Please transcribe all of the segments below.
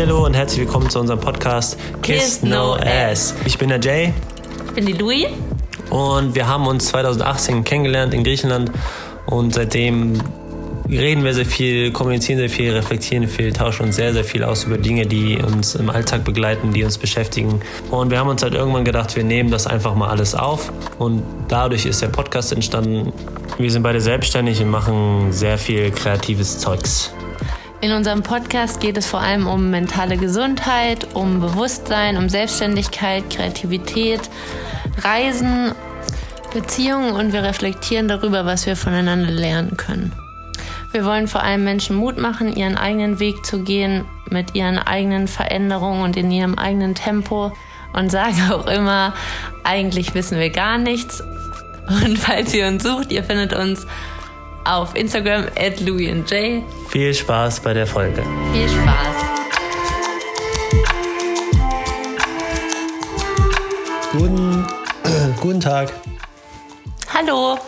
Hallo und herzlich willkommen zu unserem Podcast Kiss, Kiss No No Ass. Ich bin der Jay Ich bin die Louis. und wir haben uns 2018 kennengelernt in Griechenland und seitdem reden wir sehr viel, kommunizieren sehr viel, reflektieren viel, tauschen uns sehr, sehr viel aus über Dinge, die uns im Alltag begleiten, die uns beschäftigen. Und wir haben uns halt irgendwann gedacht, wir nehmen das einfach mal alles auf und dadurch ist der Podcast entstanden. Wir sind beide selbstständig und machen sehr viel kreatives Zeugs. In unserem Podcast geht es vor allem um mentale Gesundheit, um Bewusstsein, um Selbstständigkeit, Kreativität, Reisen, Beziehungen und wir reflektieren darüber, was wir voneinander lernen können. Wir wollen vor allem Menschen Mut machen, ihren eigenen Weg zu gehen, mit ihren eigenen Veränderungen und in ihrem eigenen Tempo und sagen auch immer, eigentlich wissen wir gar nichts. Und falls ihr uns sucht, ihr findet uns auf Instagram at Jay. Viel Spaß bei der Folge. Viel Spaß. Guten, guten Tag. Hallo.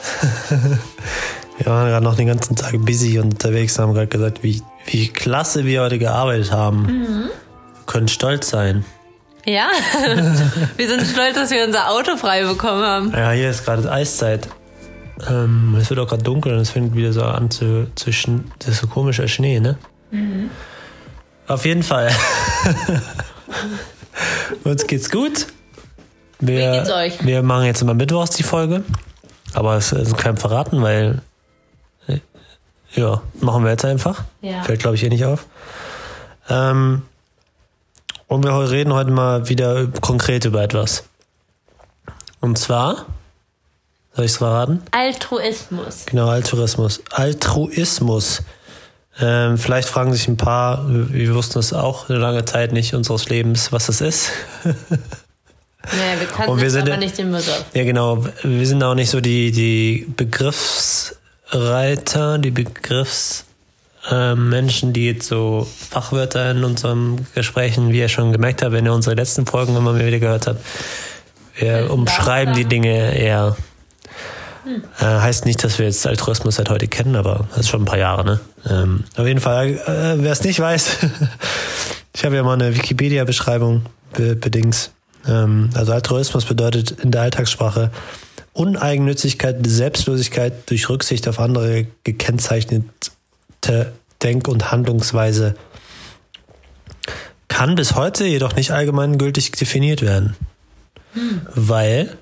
Wir waren gerade noch den ganzen Tag busy und unterwegs und haben gerade gesagt, wie, wie klasse wir heute gearbeitet haben. Wir können stolz sein. Ja, wir sind stolz, dass wir unser Auto frei bekommen haben. Ja, hier ist gerade Eiszeit. Ähm, es wird auch gerade dunkel und es fängt wieder so an zu, zu das ist so komischer Schnee, ne? Auf jeden Fall. Uns geht's gut. Wir, Wie geht's euch? wir machen jetzt immer Mittwochs die Folge. Aber es ist kein Verraten, weil äh, ja, machen wir jetzt einfach. Ja. Fällt, glaube ich, hier nicht auf. Ähm, und wir reden heute mal wieder konkret über etwas. Und zwar, soll ich es verraten? Altruismus. Genau, Altruismus. Altruismus. Ähm, vielleicht fragen sich ein paar, wir wussten es auch eine lange Zeit nicht unseres Lebens, was das ist. Naja, wir kannten wir sind aber nicht den Begriff. Ja, genau. Wir sind auch nicht so die, die Begriffsreiter, die Begriffsmenschen, ähm, Menschen, die jetzt so Fachwörter in unseren Gesprächen, wie ihr schon gemerkt habt, wenn ihr unsere letzten Folgen immer wieder gehört habt, wir umschreiben die Dinge eher. Äh, heißt nicht, dass wir jetzt Altruismus seit heute kennen, aber das ist schon ein paar Jahre, ne? Ähm, auf jeden Fall, äh, wer es nicht weiß, ich habe ja mal eine Wikipedia-Beschreibung be bedingt. Ähm, also Altruismus bedeutet in der Alltagssprache Uneigennützigkeit, Selbstlosigkeit durch Rücksicht auf andere gekennzeichnete Denk- und Handlungsweise kann bis heute jedoch nicht allgemeingültig definiert werden. Weil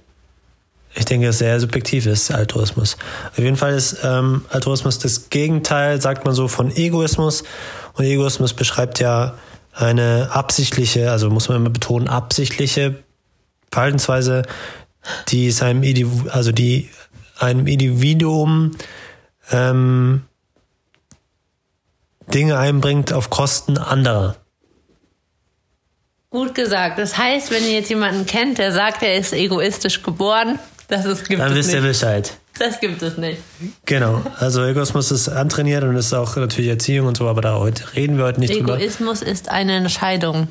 ich denke, sehr subjektiv ist, Altruismus. Auf jeden Fall ist ähm, Altruismus das Gegenteil, sagt man so, von Egoismus. Und Egoismus beschreibt ja eine absichtliche, also muss man immer betonen, absichtliche Verhaltensweise, die es einem, Individu also die einem Individuum ähm, Dinge einbringt auf Kosten anderer. Gut gesagt. Das heißt, wenn ihr jetzt jemanden kennt, der sagt, er ist egoistisch geboren, das ist, gibt Dann wisst ihr. Bescheid. Das gibt es nicht. Genau. Also Egoismus ist antrainiert und ist auch natürlich Erziehung und so, aber da heute reden wir heute nicht drüber. Egoismus ist eine Entscheidung.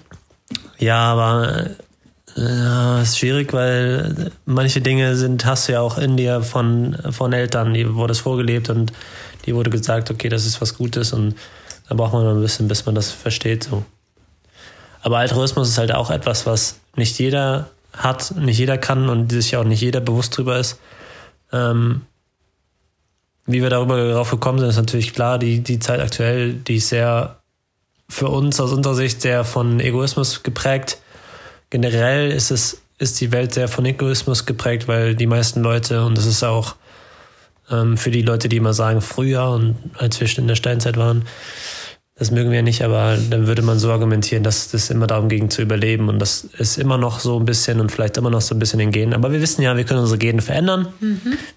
Ja, aber äh, ja, ist schwierig, weil manche Dinge sind, hast du ja auch in dir von, von Eltern, die wurde es vorgelebt und die wurde gesagt, okay, das ist was Gutes und da braucht man ein bisschen, bis man das versteht. So. Aber Altruismus ist halt auch etwas, was nicht jeder hat, nicht jeder kann und sich auch nicht jeder bewusst drüber ist. Ähm, wie wir darüber darauf gekommen sind, ist natürlich klar, die, die Zeit aktuell, die ist sehr für uns aus unserer Sicht sehr von Egoismus geprägt. Generell ist es ist die Welt sehr von Egoismus geprägt, weil die meisten Leute und das ist auch ähm, für die Leute, die immer sagen früher und als wir in der Steinzeit waren, das mögen wir nicht, aber dann würde man so argumentieren, dass das immer darum ging zu überleben und das ist immer noch so ein bisschen und vielleicht immer noch so ein bisschen in Genen. Aber wir wissen ja, wir können unsere Gene verändern.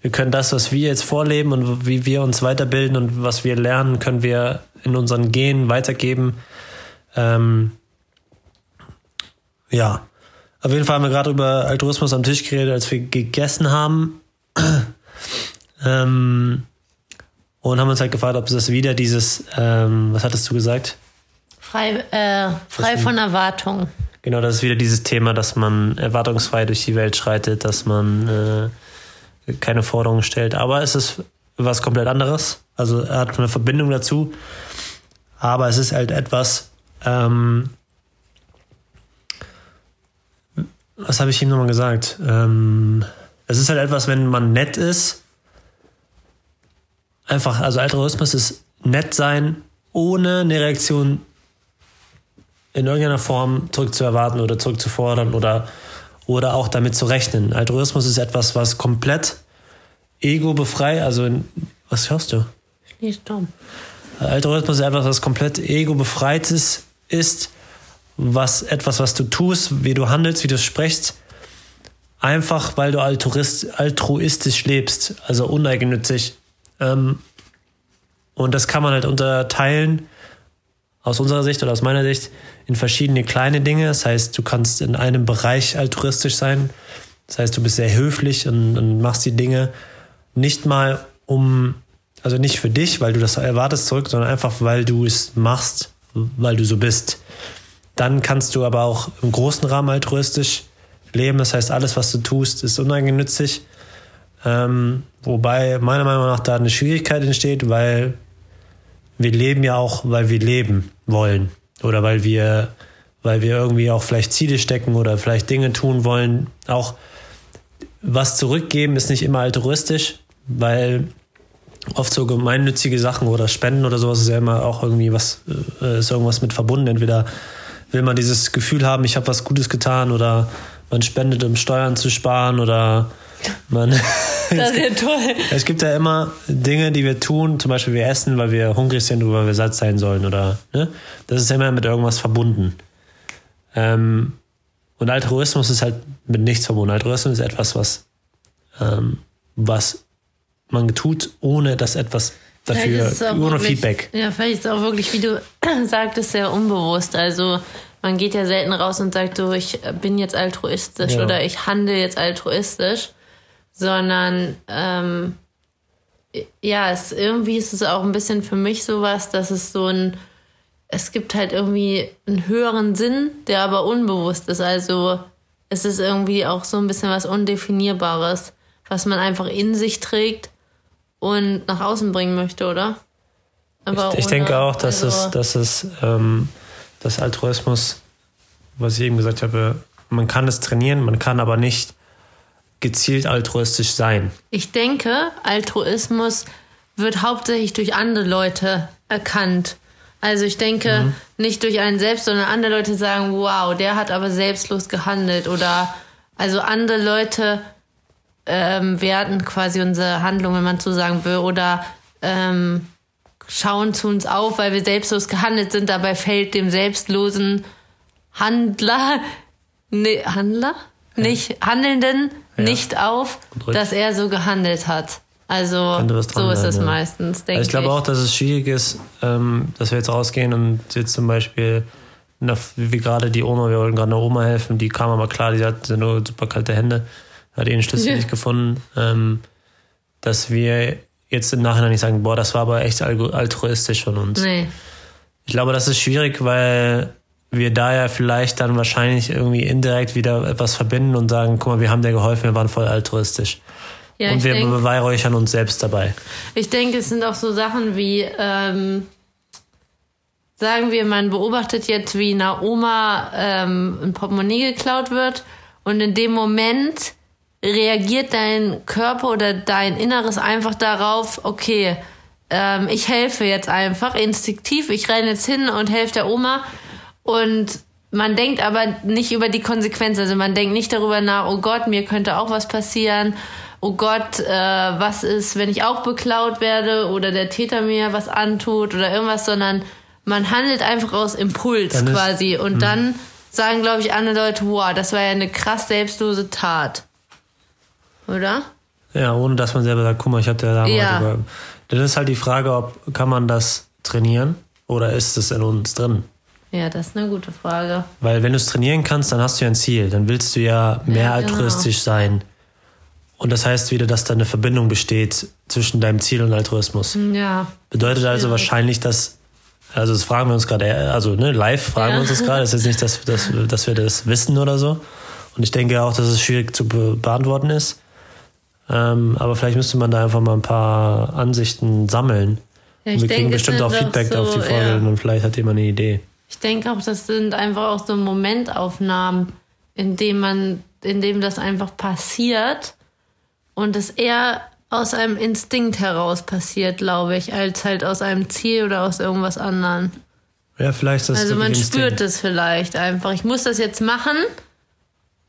Wir können das, was wir jetzt vorleben und wie wir uns weiterbilden und was wir lernen, können wir in unseren Genen weitergeben. Ähm, ja, auf jeden Fall haben wir gerade über Altruismus am Tisch geredet, als wir gegessen haben. ähm, und haben uns halt gefragt, ob das wieder dieses, ähm, was hattest du gesagt? Frei, äh, frei von Erwartung. Genau, das ist wieder dieses Thema, dass man erwartungsfrei durch die Welt schreitet, dass man äh, keine Forderungen stellt. Aber es ist was komplett anderes. Also er hat eine Verbindung dazu. Aber es ist halt etwas, ähm, was habe ich ihm nochmal gesagt? Ähm, es ist halt etwas, wenn man nett ist Einfach, also Altruismus ist nett sein, ohne eine Reaktion in irgendeiner Form zurückzuerwarten oder zurückzufordern oder, oder auch damit zu rechnen. Altruismus ist etwas, was komplett ego-befrei, also in, was hörst du? Dumm. Altruismus ist etwas, was komplett ego-befreites ist, was etwas, was du tust, wie du handelst, wie du sprichst, einfach weil du altruist, altruistisch lebst, also uneigennützig. Ähm, und das kann man halt unterteilen, aus unserer Sicht oder aus meiner Sicht, in verschiedene kleine Dinge. Das heißt, du kannst in einem Bereich altruistisch sein. Das heißt, du bist sehr höflich und, und machst die Dinge nicht mal um, also nicht für dich, weil du das erwartest zurück, sondern einfach, weil du es machst, weil du so bist. Dann kannst du aber auch im großen Rahmen altruistisch leben. Das heißt, alles, was du tust, ist uneigennützig. Ähm, wobei meiner Meinung nach da eine Schwierigkeit entsteht, weil wir leben ja auch, weil wir leben wollen. Oder weil wir, weil wir irgendwie auch vielleicht Ziele stecken oder vielleicht Dinge tun wollen. Auch was zurückgeben ist nicht immer altruistisch, weil oft so gemeinnützige Sachen oder Spenden oder sowas ist ja immer auch irgendwie was, äh, ist irgendwas mit verbunden. Entweder will man dieses Gefühl haben, ich habe was Gutes getan oder man spendet, um Steuern zu sparen oder man. Das ist ja toll. Es gibt ja immer Dinge, die wir tun, zum Beispiel wir essen, weil wir hungrig sind oder weil wir satt sein sollen oder, ne? Das ist immer mit irgendwas verbunden. Ähm, und Altruismus ist halt mit nichts verbunden. Altruismus ist etwas, was, ähm, was man tut, ohne dass etwas dafür, ohne wirklich, Feedback. Ja, vielleicht ist es auch wirklich, wie du sagtest, sehr unbewusst. Also man geht ja selten raus und sagt so, ich bin jetzt altruistisch Ja. oder ich handle jetzt altruistisch, sondern ähm, ja, es, irgendwie ist es auch ein bisschen für mich sowas, dass es so ein, es gibt halt irgendwie einen höheren Sinn, der aber unbewusst ist. Also es ist irgendwie auch so ein bisschen was Undefinierbares, was man einfach in sich trägt und nach außen bringen möchte, oder? Aber Ich, ich denke auch, dass also- es, dass es, ähm, das Altruismus, was ich eben gesagt habe, man kann es trainieren, man kann aber nicht gezielt altruistisch sein. Ich denke, Altruismus wird hauptsächlich durch andere Leute erkannt. Also ich denke, nicht durch einen selbst, sondern andere Leute sagen, wow, der hat aber selbstlos gehandelt. Oder also andere Leute ähm, werten quasi unsere Handlung, wenn man so sagen will, oder ähm, schauen zu uns auf, weil wir selbstlos gehandelt sind. Dabei fällt dem selbstlosen Handler, ne, Handler? Nicht, Handelnden Ja. nicht auf, dass er so gehandelt hat. Also so ist es ja. meistens, denke Also ich glaube auch, dass es schwierig ist, ähm, dass wir jetzt rausgehen und jetzt zum Beispiel, na, wie gerade die Oma, wir wollten gerade einer Oma helfen, die kam aber klar, die hatte nur super kalte Hände, hat ihren Schlüssel Ja. nicht gefunden, ähm, dass wir jetzt im Nachhinein nicht sagen, boah, das war aber echt altruistisch von uns. Nee. Ich glaube, das ist schwierig, weil wir da ja vielleicht dann wahrscheinlich irgendwie indirekt wieder etwas verbinden und sagen, guck mal, wir haben dir geholfen, wir waren voll altruistisch. Ja, und wir beweihräuchern uns selbst dabei. ich denke, es sind auch so Sachen wie, ähm, sagen wir, man beobachtet jetzt, wie einer Oma ähm, ein Portemonnaie geklaut wird und in dem Moment reagiert dein Körper oder dein Inneres einfach darauf, okay, ähm, ich helfe jetzt einfach instinktiv, ich renne jetzt hin und helfe der Oma und man denkt aber nicht über die Konsequenzen, also man denkt nicht darüber nach, oh Gott, mir könnte auch was passieren, oh Gott, äh, was ist, wenn ich auch beklaut werde oder der Täter mir was antut oder irgendwas, sondern man handelt einfach aus Impuls Dann ist- quasi und dann sagen, glaube ich, andere Leute, wow, das war ja eine krass selbstlose Tat. Oder? Ja, ohne dass man selber sagt, guck mal, ich hatte ja damals Ja. über. Dann ist halt die Frage, ob kann man das trainieren oder ist es in uns drin? Ja, das ist eine gute Frage. Weil wenn du es trainieren kannst, dann hast du ja ein Ziel. Dann willst du ja mehr Ja, genau. altruistisch sein. Und das heißt wieder, dass da eine Verbindung besteht zwischen deinem Ziel und Altruismus. Ja. Bedeutet also wahrscheinlich, dass, also das fragen wir uns gerade, also ne, live fragen Ja. wir uns das gerade, es ist jetzt nicht, dass, dass, dass wir das wissen oder so. Und ich denke auch, dass es schwierig zu be beantworten ist. Ähm, aber vielleicht müsste man da einfach mal ein paar Ansichten sammeln. Ja, wir kriegen bestimmt auch Feedback so, auf die Folge und vielleicht hat jemand eine Idee. Ich denke auch, das sind einfach auch so Momentaufnahmen, in denen man in dem das einfach passiert und es eher aus einem Instinkt heraus passiert, glaube ich, als halt aus einem Ziel oder aus irgendwas anderem. Ja, vielleicht ist das Also man wirklich spürt Instinkt. es vielleicht einfach. Ich muss das jetzt machen.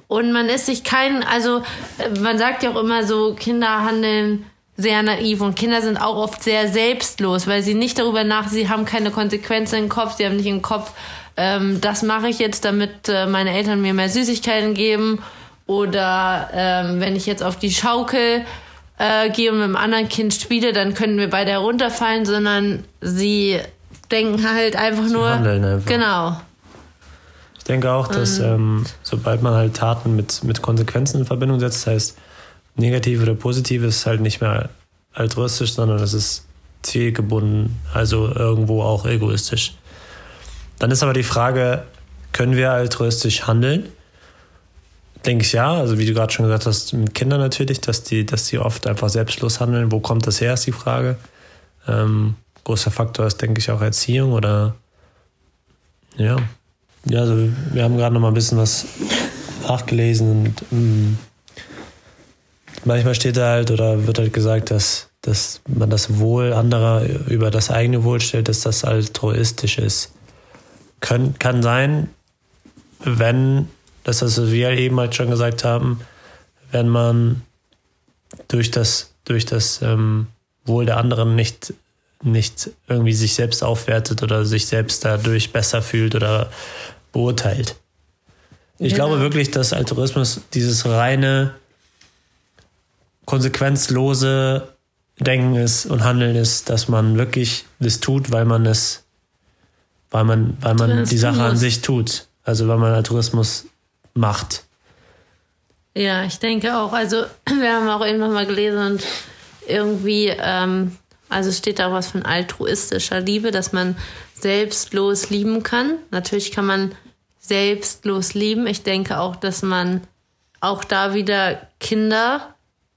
Und man ist sich kein, also äh, man sagt ja auch immer so, Kinder handeln sehr naiv und Kinder sind auch oft sehr selbstlos, weil sie nicht darüber nach, sie haben keine Konsequenzen im Kopf, sie haben nicht im Kopf, ähm, das mache ich jetzt, damit äh, meine Eltern mir mehr Süßigkeiten geben oder ähm, wenn ich jetzt auf die Schaukel äh, gehe und mit einem anderen Kind spiele, dann können wir beide herunterfallen, sondern sie denken halt einfach nur, handeln einfach. genau, Ich denke auch, dass ähm, sobald man halt Taten mit, mit Konsequenzen in Verbindung setzt, das heißt negative oder positive, ist halt nicht mehr altruistisch, sondern es ist zielgebunden, also irgendwo auch egoistisch. Dann ist aber die Frage, können wir altruistisch handeln? Denke ich ja, also wie du gerade schon gesagt hast, mit Kindern natürlich, dass die, dass die oft einfach selbstlos handeln. Wo kommt das her, ist die Frage. Ähm, großer Faktor ist, denke ich, auch Erziehung oder ja. Ja, also wir haben gerade noch mal ein bisschen was nachgelesen und ähm, manchmal steht da halt oder wird halt gesagt, dass, dass man das Wohl anderer über das eigene Wohl stellt, dass das altruistisch ist. Kann, kann sein, wenn, das ist, was wir eben halt schon gesagt haben, wenn man durch das, durch das ähm, Wohl der anderen nicht, nicht irgendwie sich selbst aufwertet oder sich selbst dadurch besser fühlt oder beurteilt. Ich Genau. glaube wirklich, dass Altruismus dieses reine, konsequenzlose Denken ist und Handeln ist, dass man wirklich das tut, weil man es, weil man, weil man die Sache an sich tut. Also weil man Altruismus macht. Ja, ich denke auch. Also wir haben auch eben noch mal gelesen und irgendwie, ähm, also steht da auch was von altruistischer Liebe, dass man selbstlos lieben kann. Natürlich kann man selbstlos lieben. Ich denke auch, dass man auch da wieder Kinder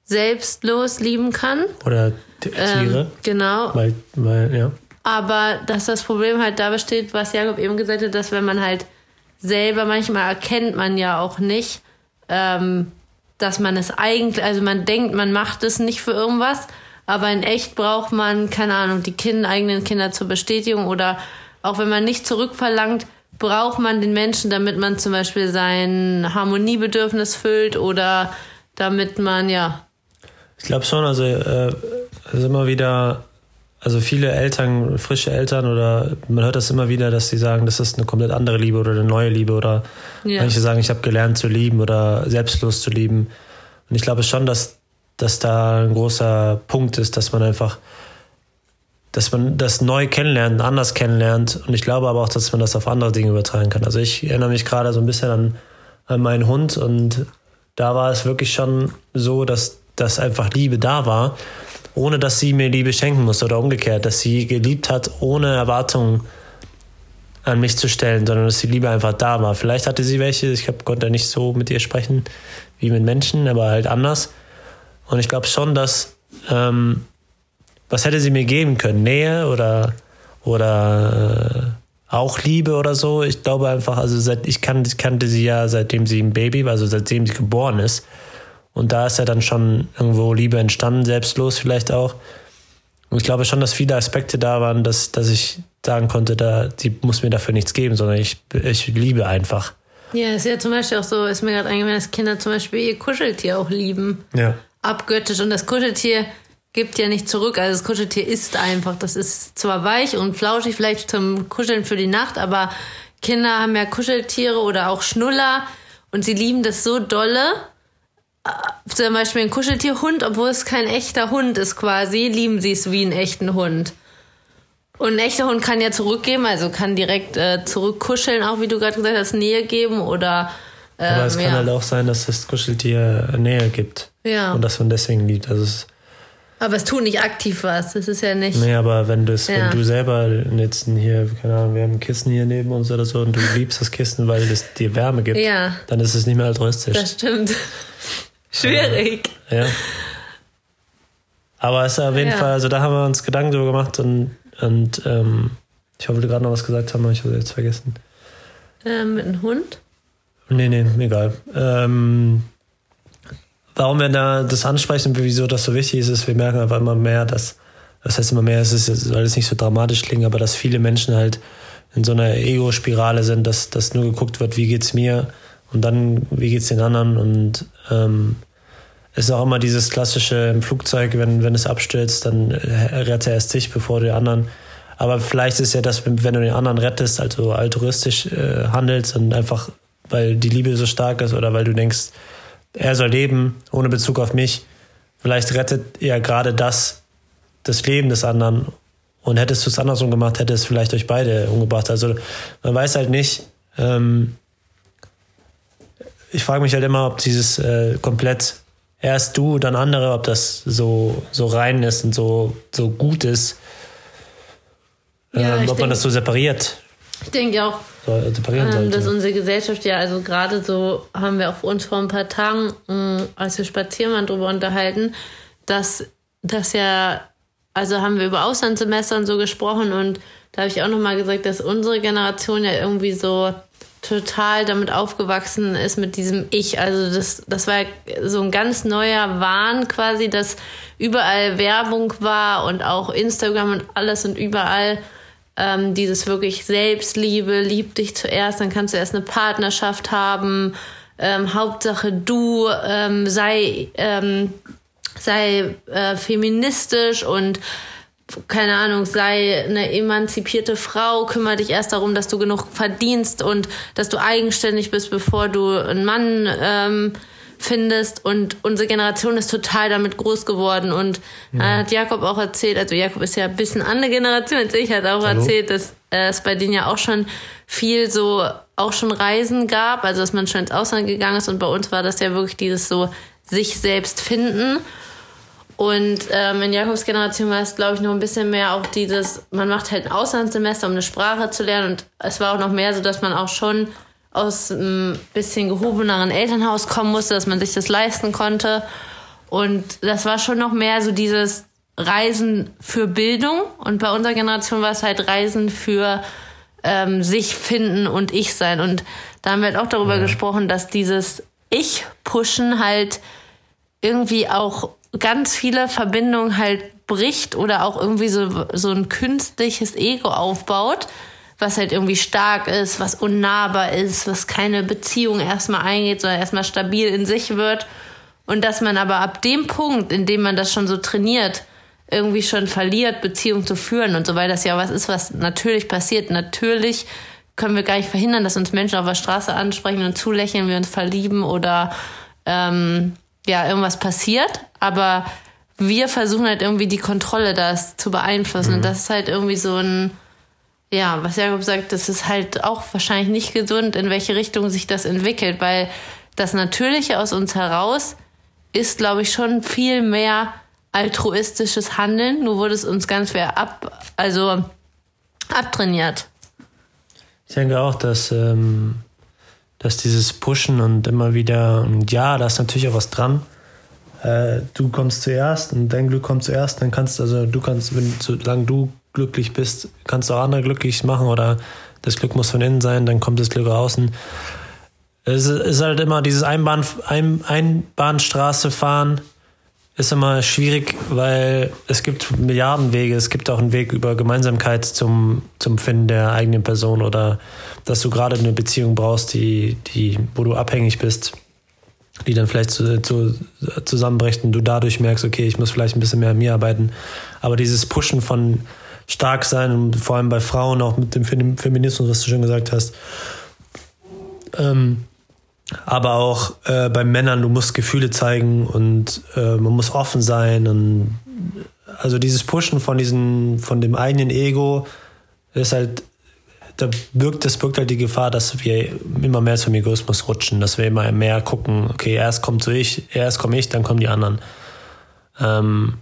selbstlos lieben kann. Oder t- Tiere. Ähm, genau. weil, weil, ja. Aber dass das Problem halt da besteht, was Jakob eben gesagt hat, dass wenn man halt selber, manchmal erkennt man ja auch nicht, ähm, dass man es eigentlich, also man denkt, man macht es nicht für irgendwas, aber in echt braucht man, keine Ahnung, die Kinder, eigenen Kinder zur Bestätigung oder auch wenn man nicht zurückverlangt, braucht man den Menschen, damit man zum Beispiel sein Harmoniebedürfnis füllt oder damit man, ja, Ich glaube schon, also äh, es ist immer wieder, also viele Eltern, frische Eltern oder man hört das immer wieder, dass sie sagen, das ist eine komplett andere Liebe oder eine neue Liebe oder Ja. manche sagen, ich habe gelernt zu lieben oder selbstlos zu lieben. Und ich glaube schon, dass, dass da ein großer Punkt ist, dass man einfach, dass man das neu kennenlernt, anders kennenlernt. Und ich glaube aber auch, dass man das auf andere Dinge übertragen kann. Also ich erinnere mich gerade so ein bisschen an, an meinen Hund und da war es wirklich schon so, dass, dass einfach Liebe da war, ohne dass sie mir Liebe schenken musste oder umgekehrt, dass sie geliebt hat, ohne Erwartungen an mich zu stellen, sondern dass die Liebe einfach da war. Vielleicht hatte sie welche, ich hab, konnte nicht so mit ihr sprechen wie mit Menschen, aber halt anders. Und ich glaube schon, dass ähm, was hätte sie mir geben können? Nähe oder oder äh, auch Liebe oder so? Ich glaube einfach, also seit ich kan ich kannte sie ja seitdem sie ein Baby war, also seitdem sie geboren ist. Und da ist ja dann schon irgendwo Liebe entstanden, selbstlos vielleicht auch. Und ich glaube schon, dass viele Aspekte da waren, dass, dass ich sagen konnte, da, sie muss mir dafür nichts geben, sondern ich, ich liebe einfach. Ja, ist ja zum Beispiel auch so, ist mir gerade eingefallen, dass Kinder zum Beispiel ihr Kuscheltier auch lieben. Ja. Abgöttisch. Und das Kuscheltier gibt ja nicht zurück. Also das Kuscheltier ist einfach. Das ist zwar weich und flauschig, vielleicht zum Kuscheln für die Nacht, aber Kinder haben ja Kuscheltiere oder auch Schnuller und sie lieben das so dolle. Zum Beispiel ein Kuscheltierhund, obwohl es kein echter Hund ist quasi, lieben sie es wie einen echten Hund. Und ein echter Hund kann ja zurückgeben, also kann direkt äh, zurückkuscheln, auch wie du gerade gesagt hast, Nähe geben oder. Ähm, Aber es kann ja. halt auch sein, dass das Kuscheltier Nähe gibt. Ja. Und dass man deswegen liebt. Also es, Aber es tut nicht aktiv was. Das ist ja nicht. nee, aber wenn, das, Ja. wenn du selber jetzt hier, keine Ahnung, wir haben ein Kissen hier neben uns oder so und du liebst das Kissen, weil es dir Wärme gibt, Ja. dann ist es nicht mehr altruistisch. Das stimmt. Schwierig. Ja. Aber es ist auf jeden Ja. Fall, also da haben wir uns Gedanken drüber gemacht und, und ähm, ich wollte gerade noch was gesagt haben, aber ich habe es jetzt vergessen. Äh, mit einem Hund? Nee, nee, egal. Ähm, warum wir da das ansprechen und wieso das so wichtig ist, ist, wir merken einfach immer mehr, dass, das heißt immer mehr, es ist, soll jetzt nicht so dramatisch klingen, aber dass viele Menschen halt in so einer Ego-Spirale sind, dass, dass nur geguckt wird, wie geht's mir und dann, wie geht's den anderen und ähm, es ist auch immer dieses klassische im Flugzeug, wenn, wenn es abstürzt, dann rette erst dich, bevor du anderen. Aber vielleicht ist ja das, wenn du den anderen rettest, also altruistisch äh, handelst und einfach, weil die Liebe so stark ist oder weil du denkst, er soll leben, ohne Bezug auf mich. Vielleicht rettet ja gerade das das Leben des anderen. Und hättest du es andersrum gemacht, hätte es vielleicht euch beide umgebracht. Also man weiß halt nicht. Ähm, ich frage mich halt immer, ob dieses äh, komplett erst du, dann andere, ob das so, so rein ist und so, so gut ist. Ja, ähm, ob denk, man das so separiert. Ich denke auch, so, separieren ähm, dass unsere Gesellschaft ja, also gerade so haben wir auch uns vor ein paar Tagen, mh, mm, als wir spazieren waren, darüber unterhalten, dass das ja, also haben wir über Auslandssemester und so gesprochen und da habe ich auch nochmal gesagt, dass unsere Generation ja irgendwie so total damit aufgewachsen ist mit diesem Ich. Also das, das war so ein ganz neuer Wahn quasi, dass überall Werbung war und auch Instagram und alles und überall ähm, dieses wirklich Selbstliebe, lieb dich zuerst, dann kannst du erst eine Partnerschaft haben. Ähm, Hauptsache du ähm, sei, ähm, sei äh, feministisch und keine Ahnung, sei eine emanzipierte Frau, kümmere dich erst darum, dass du genug verdienst und dass du eigenständig bist, bevor du einen Mann ähm, findest. Und unsere Generation ist total damit groß geworden. Und ja. äh, hat Jakob auch erzählt, also Jakob ist ja ein bisschen andere Generation als ich, hat auch Hallo? erzählt, dass äh, es bei denen ja auch schon viel so, auch schon Reisen gab, also dass man schon ins Ausland gegangen ist. Und bei uns war das ja wirklich dieses so sich selbst finden. Und ähm, in Jakobs Generation war es, glaube ich, noch ein bisschen mehr auch dieses, man macht halt ein Auslandssemester, um eine Sprache zu lernen. Und es war auch noch mehr so, dass man auch schon aus einem bisschen gehobeneren Elternhaus kommen musste, dass man sich das leisten konnte. Und das war schon noch mehr so dieses Reisen für Bildung. Und bei unserer Generation war es halt Reisen für ähm, sich finden und ich sein. Und da haben wir halt auch darüber ja. gesprochen, dass dieses Ich-Pushen halt irgendwie auch ganz viele Verbindungen halt bricht oder auch irgendwie so, so ein künstliches Ego aufbaut, was halt irgendwie stark ist, was unnahbar ist, was keine Beziehung erstmal eingeht, sondern erstmal stabil in sich wird. Und dass man aber ab dem Punkt, in dem man das schon so trainiert, irgendwie schon verliert, Beziehung zu führen und so, weil das ja was ist, was natürlich passiert. Natürlich können wir gar nicht verhindern, dass uns Menschen auf der Straße ansprechen und zulächeln, wir uns verlieben oder ähm, ja, irgendwas passiert, aber wir versuchen halt irgendwie die Kontrolle das zu beeinflussen. Mhm. Und das ist halt irgendwie so ein, ja, was Jakob sagt, das ist halt auch wahrscheinlich nicht gesund, in welche Richtung sich das entwickelt, weil das Natürliche aus uns heraus ist, glaube ich, schon viel mehr altruistisches Handeln. Nur wurde es uns ganz schwer ab, also abtrainiert. Ich denke auch, dass ähm, dass dieses Pushen und immer wieder, und ja, da ist natürlich auch was dran. Äh, du kommst zuerst und dein Glück kommt zuerst, dann kannst also du kannst, wenn solange du glücklich bist, kannst du auch andere glücklich machen oder das Glück muss von innen sein, dann kommt das Glück außen. Es ist halt immer dieses Einbahn, Ein, Einbahnstraße fahren ist immer schwierig, weil es gibt Milliarden Wege. Es gibt auch einen Weg über Gemeinsamkeit zum, zum Finden der eigenen Person oder dass du gerade eine Beziehung brauchst, die, die, wo du abhängig bist, die dann vielleicht zu, zu, zusammenbricht und du dadurch merkst, okay, ich muss vielleicht ein bisschen mehr an mir arbeiten. Aber dieses Pushen von stark sein und vor allem bei Frauen auch mit dem Feminismus, was du schon gesagt hast, ähm, aber auch äh, bei Männern, du musst Gefühle zeigen und äh, man muss offen sein und also dieses Pushen von diesen, von dem eigenen Ego ist halt, da birgt, das birgt halt die Gefahr, dass wir immer mehr zum Egoismus rutschen, dass wir immer mehr gucken, okay, erst kommt so ich, erst komme ich, dann kommen die anderen. Ähm,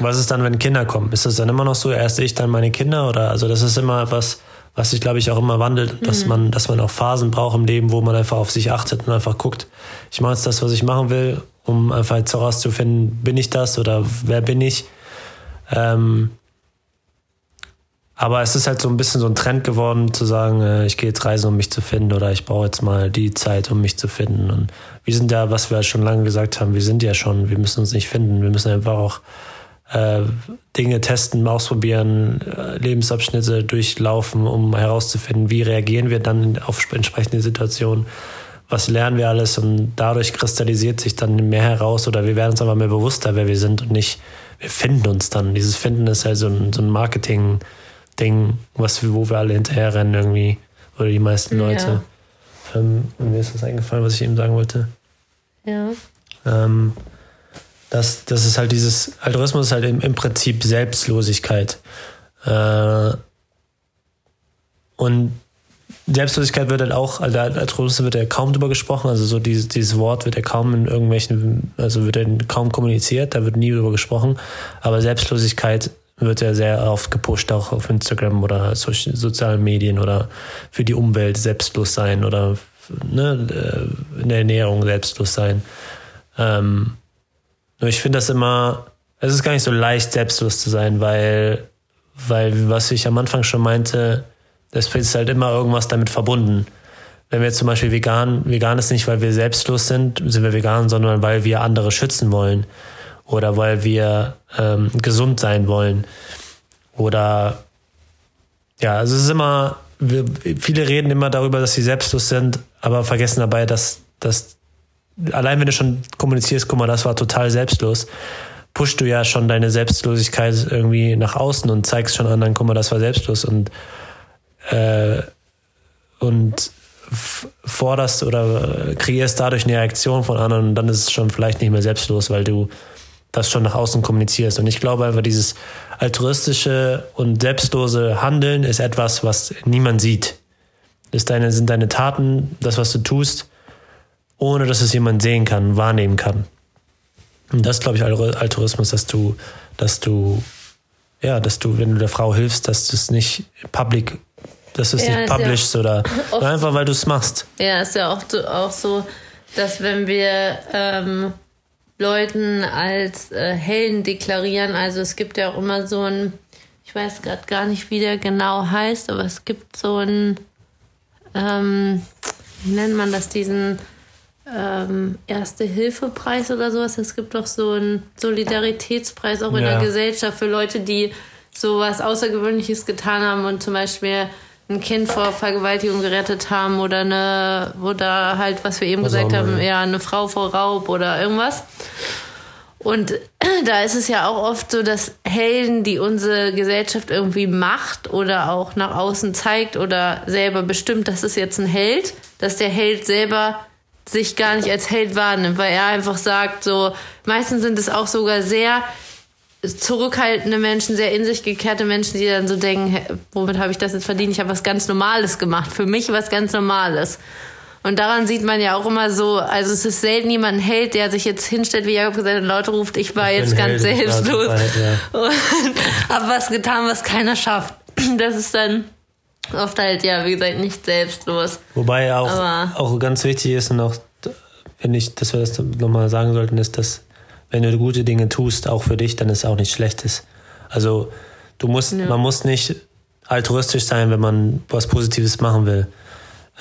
was ist dann, wenn Kinder kommen? Ist das dann immer noch so, erst ich, dann meine Kinder? Oder also das ist immer was, was sich, glaube ich, auch immer wandelt, dass mhm. man, dass man auch Phasen braucht im Leben, wo man einfach auf sich achtet und einfach guckt, ich mache jetzt das, was ich machen will, um einfach jetzt herauszufinden, bin ich das oder wer bin ich? Ähm, aber es ist halt so ein bisschen so ein Trend geworden, zu sagen, äh, ich gehe jetzt reisen, um mich zu finden, oder ich brauche jetzt mal die Zeit, um mich zu finden. Und wir sind ja, was wir schon lange gesagt haben, wir sind ja schon, wir müssen uns nicht finden, wir müssen einfach auch äh, Dinge testen, ausprobieren, äh, Lebensabschnitte durchlaufen, um herauszufinden, wie reagieren wir dann auf entsprechende Situationen, was lernen wir alles und dadurch kristallisiert sich dann mehr heraus oder wir werden uns einfach mehr bewusster, wer wir sind und nicht, wir finden uns dann. Dieses Finden ist halt so ein, so ein Marketing- Ding, was, wo wir alle hinterherrennen irgendwie. Oder die meisten Leute. Ja. Ähm, und mir ist das eingefallen, was ich eben sagen wollte. Ja. Ähm, das, das ist halt dieses, Altruismus ist halt im, im Prinzip Selbstlosigkeit. Äh, und Selbstlosigkeit wird halt auch, also Altruismus wird ja kaum drüber gesprochen, also so dieses, dieses Wort wird ja kaum in irgendwelchen, also wird ja kaum kommuniziert, da wird nie drüber gesprochen, aber Selbstlosigkeit wird ja sehr oft gepusht, auch auf Instagram oder sozialen Medien oder für die Umwelt selbstlos sein oder ne, äh, in der Ernährung selbstlos sein. Ähm, nur ich finde das immer, es ist gar nicht so leicht, selbstlos zu sein, weil, weil, was ich am Anfang schon meinte, das ist halt immer irgendwas damit verbunden. Wenn wir zum Beispiel vegan, vegan ist nicht, weil wir selbstlos sind, sind wir vegan, sondern weil wir andere schützen wollen oder weil wir ähm, gesund sein wollen. Oder ja, also es ist immer, wir, viele reden immer darüber, dass sie selbstlos sind, aber vergessen dabei, dass, dass allein wenn du schon kommunizierst, guck mal, das war total selbstlos, pushst du ja schon deine Selbstlosigkeit irgendwie nach außen und zeigst schon anderen, guck mal, das war selbstlos und äh, und forderst oder kreierst dadurch eine Reaktion von anderen und dann ist es schon vielleicht nicht mehr selbstlos, weil du das schon nach außen kommunizierst. Und ich glaube einfach, dieses altruistische und selbstlose Handeln ist etwas, was niemand sieht. Das deine, sind deine Taten, das, was du tust, ohne dass es jemand sehen kann, wahrnehmen kann. Und das glaube ich Altruismus, dass du, dass du, ja, dass du, wenn du der Frau hilfst, dass du es nicht public, dass du es ja, nicht publishst ja oder einfach, weil du es machst. Ja, ist ja auch so, auch so dass wenn wir ähm, Leuten als äh, Helden deklarieren. Also es gibt ja auch immer so ein, ich weiß gerade gar nicht, wie der genau heißt, aber es gibt so ein, ähm, wie nennt man das, diesen ähm, Erste-Hilfe-Preis oder sowas. Es gibt doch so einen Solidaritätspreis auch in ja. der Gesellschaft für Leute, die sowas Außergewöhnliches getan haben und zum Beispiel ein Kind vor Vergewaltigung gerettet haben oder eine, oder halt, was wir eben was gesagt haben, ja, eine Frau vor Raub oder irgendwas. Und da ist es ja auch oft so, dass Helden, die unsere Gesellschaft irgendwie macht oder auch nach außen zeigt oder selber bestimmt, das ist jetzt ein Held, dass der Held selber sich gar nicht als Held wahrnimmt, weil er einfach sagt, so, meistens sind es auch sogar sehr zurückhaltende Menschen, sehr in sich gekehrte Menschen, die dann so denken, hey, womit habe ich das jetzt verdient? Ich habe was ganz Normales gemacht. Für mich was ganz Normales. Und daran sieht man ja auch immer so, also es ist selten jemand ein Held, der sich jetzt hinstellt, wie Jakob gesagt hat, Leute ruft, ich war ich jetzt ganz Held, selbstlos ja. und habe was getan, was keiner schafft. Das ist dann oft halt, ja, wie gesagt, nicht selbstlos. Wobei auch, auch ganz wichtig ist und auch, wenn ich, dass wir das nochmal sagen sollten, ist, dass wenn du gute Dinge tust, auch für dich, dann ist es auch nichts Schlechtes. Also du musst, ja. man muss nicht altruistisch sein, wenn man was Positives machen will.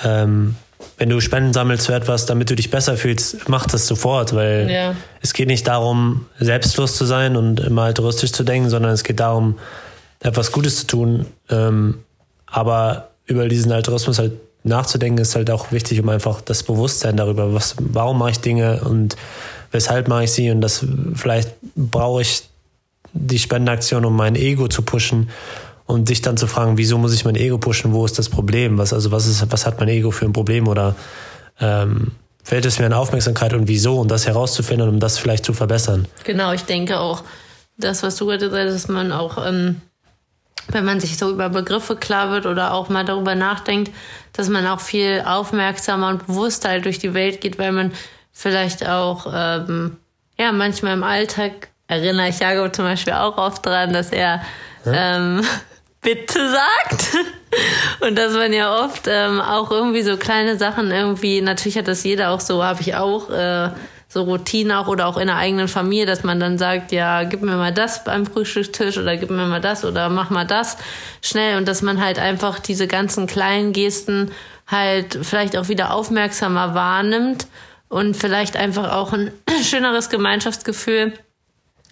Ähm, wenn du Spenden sammelst für etwas, damit du dich besser fühlst, mach das sofort, weil ja. es geht nicht darum, selbstlos zu sein und immer altruistisch zu denken, sondern es geht darum, etwas Gutes zu tun. Ähm, aber über diesen Altruismus halt nachzudenken, ist halt auch wichtig, um einfach das Bewusstsein darüber, was, warum mache ich Dinge und weshalb mache ich sie? Und das vielleicht brauche ich die Spendenaktion, um mein Ego zu pushen und sich dann zu fragen, wieso muss ich mein Ego pushen, wo ist das Problem, was also was ist, was hat mein Ego für ein Problem? Oder ähm, fällt es mir an Aufmerksamkeit und wieso? Und das herauszufinden, um das vielleicht zu verbessern. Genau, ich denke auch, das, was du gerade gesagt hast, dass man auch, ähm, wenn man sich so über Begriffe klar wird oder auch mal darüber nachdenkt, dass man auch viel aufmerksamer und bewusster halt durch die Welt geht, weil man vielleicht auch, ähm, ja, manchmal im Alltag erinnere ich Jakob zum Beispiel auch oft dran, dass er ähm, bitte sagt. Und dass man ja oft ähm, auch irgendwie so kleine Sachen irgendwie, natürlich hat das jeder auch so, habe ich auch, äh, so Routine auch oder auch in der eigenen Familie, dass man dann sagt, ja, gib mir mal das beim Frühstückstisch oder gib mir mal das oder mach mal das schnell und dass man halt einfach diese ganzen kleinen Gesten halt vielleicht auch wieder aufmerksamer wahrnimmt und vielleicht einfach auch ein schöneres Gemeinschaftsgefühl.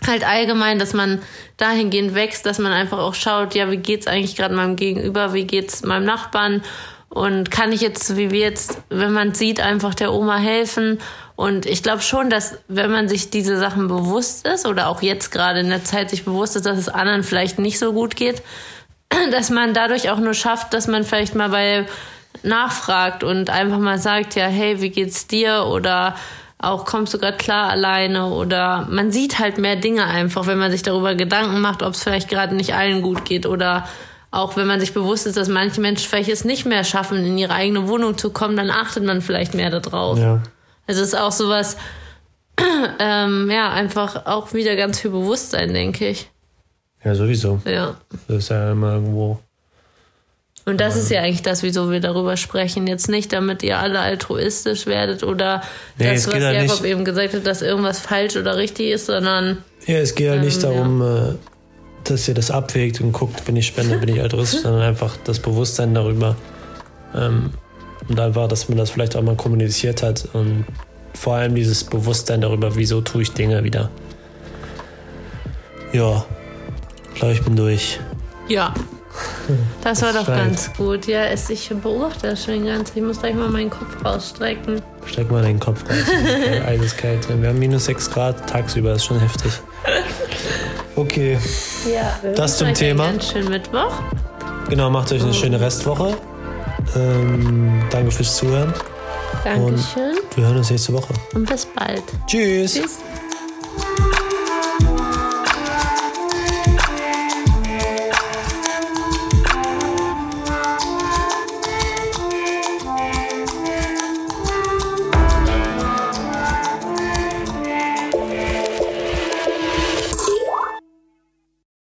Halt allgemein, dass man dahingehend wächst, dass man einfach auch schaut, ja, wie geht's eigentlich gerade meinem Gegenüber, wie geht's meinem Nachbarn? Und kann ich jetzt, wie wir jetzt, wenn man sieht, einfach der Oma helfen? Und ich glaube schon, dass wenn man sich diese Sachen bewusst ist oder auch jetzt gerade in der Zeit sich bewusst ist, dass es anderen vielleicht nicht so gut geht, dass man dadurch auch nur schafft, dass man vielleicht mal bei nachfragt und einfach mal sagt, ja, hey, wie geht's dir? Oder auch kommst du gerade klar alleine? Oder man sieht halt mehr Dinge einfach, wenn man sich darüber Gedanken macht, ob es vielleicht gerade nicht allen gut geht oder auch wenn man sich bewusst ist, dass manche Menschen vielleicht es nicht mehr schaffen, in ihre eigene Wohnung zu kommen, dann achtet man vielleicht mehr darauf. Ja. Also es ist auch sowas, ähm, ja, einfach auch wieder ganz viel Bewusstsein, denke ich. Ja, sowieso. Ja. Das ist ja immer irgendwo. Und das ist ja eigentlich das, wieso wir darüber sprechen. Jetzt nicht, damit ihr alle altruistisch werdet oder nee, das, was Jakob nicht, eben gesagt hat, dass irgendwas falsch oder richtig ist, sondern. Ja, es geht ja ähm, nicht darum, ja. Äh, dass ihr das abwägt und guckt, bin ich Spender, bin ich altruistisch, sondern einfach das Bewusstsein darüber. Ähm, und einfach, dass man das vielleicht auch mal kommuniziert hat und vor allem dieses Bewusstsein darüber, wieso tue ich Dinge wieder. Ja, ich glaube, ich bin durch. Ja. Das war doch ganz gut. Ja, es, ich beobachte das schon ganz. Ich muss gleich mal meinen Kopf rausstrecken. Streck mal deinen Kopf raus. Alles kalt. Wir haben minus 6 Grad tagsüber, das ist schon heftig. Okay. Ja, das zum Thema. Ganz schön Mittwoch. Genau, macht euch eine oh. schöne Restwoche. Ähm, danke fürs Zuhören. Dankeschön. Und wir hören uns nächste Woche. Und bis bald. Tschüss. Tschüss.